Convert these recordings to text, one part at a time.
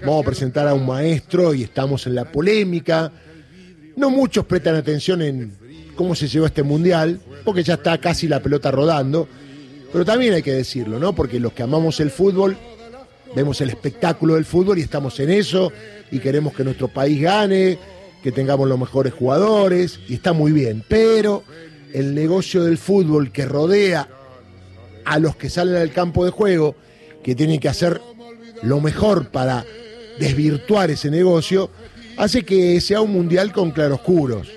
vamos a presentar a un maestro y estamos en la polémica. No muchos prestan atención en cómo se llevó este mundial, porque ya está casi la pelota rodando. Pero también hay que decirlo, ¿no? Porque los que amamos el fútbol, vemos el espectáculo del fútbol y estamos en eso y queremos que nuestro país gane, que tengamos los mejores jugadores y está muy bien. Pero el negocio del fútbol que rodea a los que salen al campo de juego, que tienen que hacer lo mejor para desvirtuar ese negocio, hace que sea un mundial con claroscuros.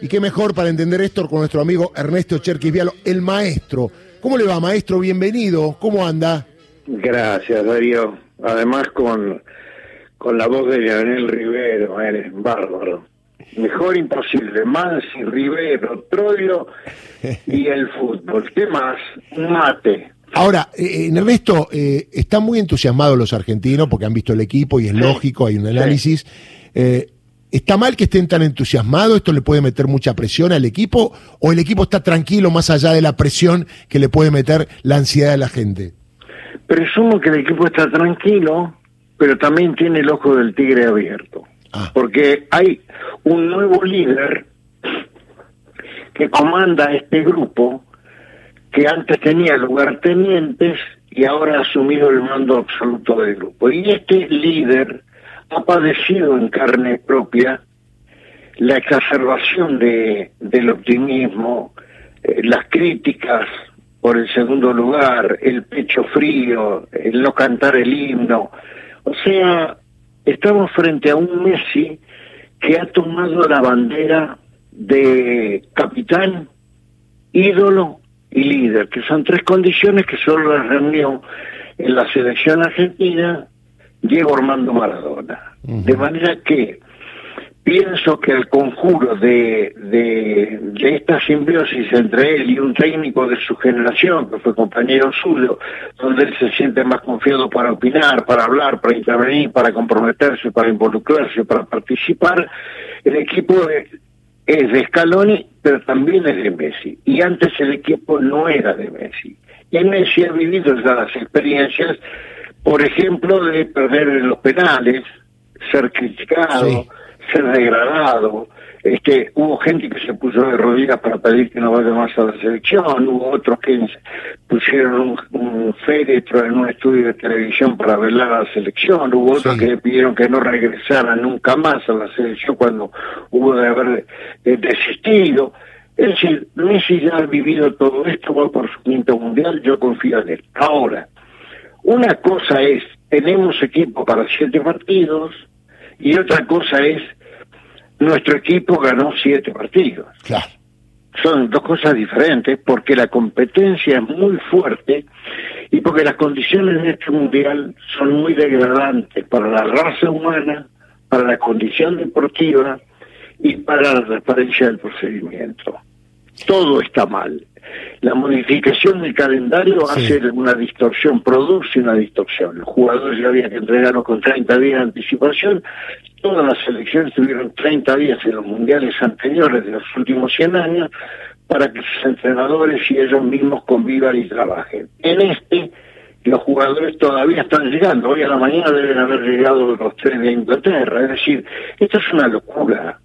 Y qué mejor para entender esto con nuestro amigo Ernesto Cherquis Vialo, el maestro. ¿Cómo le va, maestro? Bienvenido. ¿Cómo anda? Gracias, Darío. Además con, con la voz de Leonel Rivero, eres bárbaro. Mejor imposible, Mansi, Rivero, Troilo y el fútbol. ¿Qué más? Mate. Ahora, eh, eh, Ernesto, eh, están muy entusiasmados los argentinos porque han visto el equipo y es lógico, hay un análisis. Eh, ¿Está mal que estén tan entusiasmados? ¿Esto le puede meter mucha presión al equipo? ¿O el equipo está tranquilo más allá de la presión que le puede meter la ansiedad de la gente? Presumo que el equipo está tranquilo, pero también tiene el ojo del tigre abierto. Ah. Porque hay un nuevo líder que comanda este grupo que antes tenía lugartenientes y ahora ha asumido el mando absoluto del grupo. Y este líder ha padecido en carne propia la exacerbación de, del optimismo, eh, las críticas por el segundo lugar, el pecho frío, el no cantar el himno. O sea, estamos frente a un Messi que ha tomado la bandera de capitán, ídolo y líder, que son tres condiciones que solo las reunió en la selección argentina Diego Armando Maradona. De manera que pienso que el conjuro de, de, de, esta simbiosis entre él y un técnico de su generación, que fue compañero suyo, donde él se siente más confiado para opinar, para hablar, para intervenir, para comprometerse, para involucrarse, para participar, el equipo de, es de Scaloni, pero también es de Messi. Y antes el equipo no era de Messi. Y Messi ha vivido ya las experiencias, por ejemplo, de perder en los penales, ser criticado, sí. ser degradado. Este, hubo gente que se puso de rodillas para pedir que no vaya más a la selección, hubo otros que pusieron un, un féretro en un estudio de televisión para velar a la selección, hubo otros sí. que le pidieron que no regresara nunca más a la selección cuando hubo de haber eh, desistido. Es decir, Messi ya ha vivido todo esto, va por su quinto mundial, yo confío en él. Ahora, una cosa es, tenemos equipo para siete partidos, y otra cosa es, nuestro equipo ganó siete partidos. Claro. Son dos cosas diferentes porque la competencia es muy fuerte y porque las condiciones de este mundial son muy degradantes para la raza humana, para la condición deportiva y para la transparencia del procedimiento. Todo está mal. La modificación del calendario sí. hace una distorsión, produce una distorsión. Los jugadores ya había que entregarlos con 30 días de anticipación. Todas las selecciones tuvieron 30 días en los mundiales anteriores de los últimos 100 años para que sus entrenadores y ellos mismos convivan y trabajen. En este, los jugadores todavía están llegando. Hoy a la mañana deben haber llegado los tres de Inglaterra. Es decir, esto es una locura.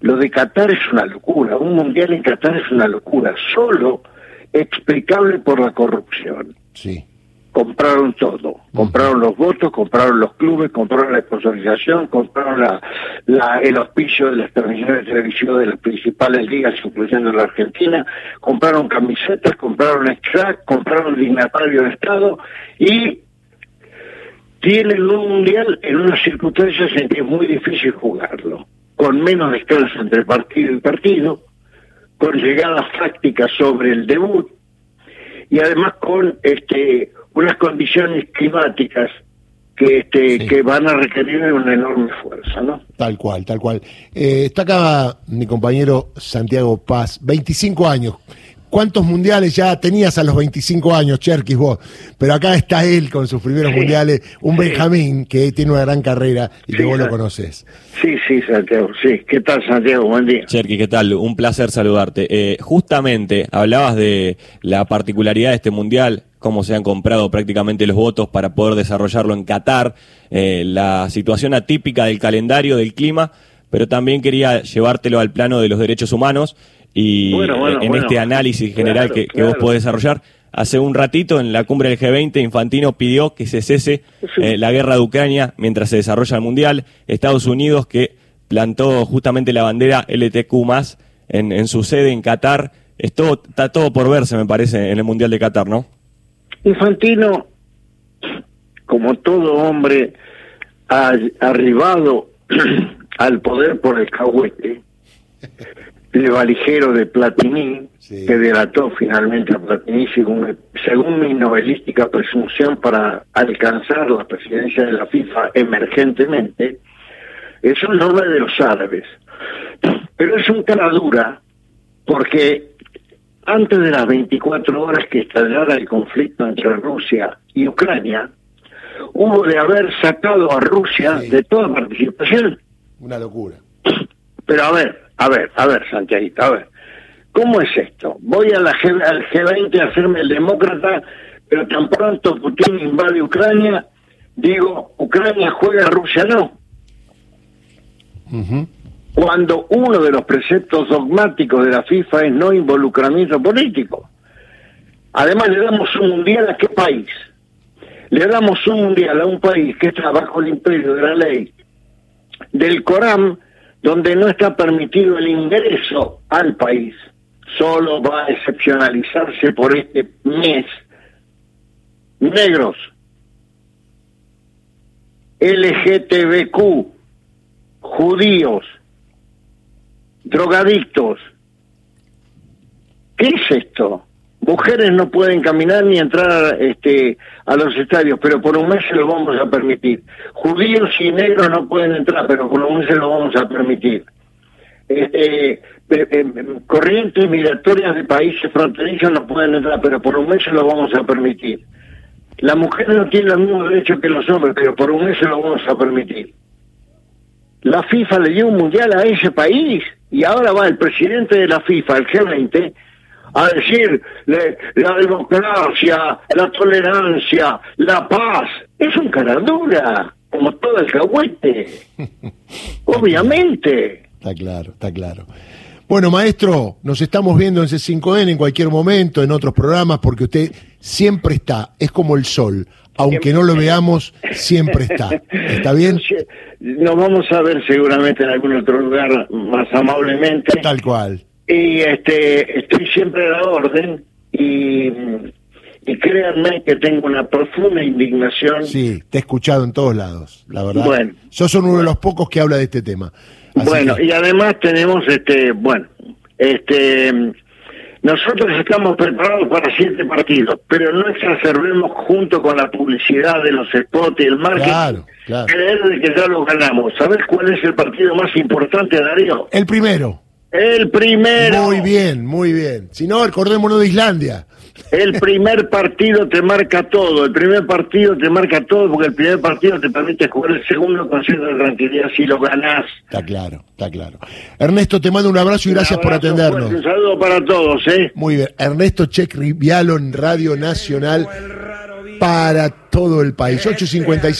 Lo de Qatar es una locura, un mundial en Qatar es una locura, solo explicable por la corrupción. Sí. Compraron todo, compraron los votos, compraron los clubes, compraron la sponsorización, compraron la, la, el auspicio de las transmisiones de televisión de las principales ligas, incluyendo la Argentina, compraron camisetas, compraron extract, compraron dignatario de Estado y tienen un mundial en unas circunstancias en que es muy difícil jugarlo con menos descanso entre partido y partido, con llegadas prácticas sobre el debut y además con este unas condiciones climáticas que este sí. que van a requerir una enorme fuerza, ¿no? Tal cual, tal cual. Eh, está acá mi compañero Santiago Paz, 25 años. Cuántos mundiales ya tenías a los 25 años, Cherkis, vos. Pero acá está él con sus primeros mundiales, un Benjamín que tiene una gran carrera y que vos lo conoces. Sí, sí, Santiago, sí. ¿Qué tal, Santiago? Buen día. Cherkis, ¿qué tal? Un placer saludarte. Eh, justamente hablabas de la particularidad de este mundial, cómo se han comprado prácticamente los votos para poder desarrollarlo en Qatar, eh, la situación atípica del calendario, del clima, pero también quería llevártelo al plano de los derechos humanos y en este análisis general que, vos podés desarrollar. Hace un ratito en la cumbre del G20 Infantino pidió que se cese eh, la guerra de Ucrania mientras se desarrolla el Mundial. Estados Unidos que plantó justamente la bandera LTQ en, en su sede en Qatar. Esto está todo por verse, me parece, en el Mundial de Qatar, ¿no? Infantino, como todo hombre, ha arribado al poder por el cahuete, el valijero de Platini, que delató finalmente a Platini según, según mi novelística presunción para alcanzar la presidencia de la FIFA emergentemente, es un nombre de los árabes. Pero es un cara dura porque antes de las 24 horas que estallara el conflicto entre Rusia y Ucrania, hubo de haber sacado a Rusia de toda participación. Una locura. Pero a ver, a ver, a ver, Santiago, a ver. ¿Cómo es esto? Voy a la G, al G20 a hacerme el demócrata, pero tan pronto Putin invade Ucrania, digo, Ucrania juega, Rusia no. Cuando uno de los preceptos dogmáticos de la FIFA es no involucramiento político. Además, le damos un mundial a qué país? Le damos un mundial a un país que está bajo el imperio de la ley del Corán, donde no está permitido el ingreso al país. Solo va a excepcionalizarse por este mes negros, LGTBQ, judíos, drogadictos. ¿Qué es esto? Mujeres no pueden caminar ni entrar este, a los estadios, pero por un mes se lo vamos a permitir. Judíos y negros no pueden entrar, pero por un mes se lo vamos a permitir. Este, corrientes migratorias de países fronterizos no pueden entrar, pero por un mes se lo vamos a permitir. Las mujeres no tienen los mismos derechos que los hombres, pero por un mes se lo vamos a permitir. La FIFA le dio un mundial a ese país y ahora va el presidente de la FIFA, el G20, a decir la democracia, la tolerancia, la paz. Es un caradura, como todo el cahuete. Obviamente. Está claro, está claro. Bueno, maestro, nos estamos viendo en C5N en cualquier momento, en otros programas, porque usted siempre está, es como el sol. Aunque no lo veamos, siempre está. ¿Está bien? Nos vamos a ver seguramente en algún otro lugar más amablemente. Tal cual. Y este, estoy siempre a la orden y, y créanme que tengo una profunda indignación. Sí, te he escuchado en todos lados, la verdad. Bueno. Sos uno de los pocos que habla de este tema. bueno, y además tenemos, este, bueno, este, nosotros estamos preparados para siete partidos, pero no exacerbemos junto con la publicidad de los spots y el marketing. Claro, claro. Creer de que ya lo ganamos. ¿Sabes cuál es el partido más importante, Darío? El primero. El primero. Muy bien, muy bien. Si no, acordémonos de Islandia. El primer partido te marca todo, el primer partido te marca todo porque el primer partido te permite jugar el segundo con cierta tranquilidad si lo ganás. Está claro, está claro. Ernesto, te mando un abrazo y gracias por atendernos. un saludo para todos, ¿eh? Muy bien. Ernesto Check Rivialo en Radio Nacional para todo el país. 855.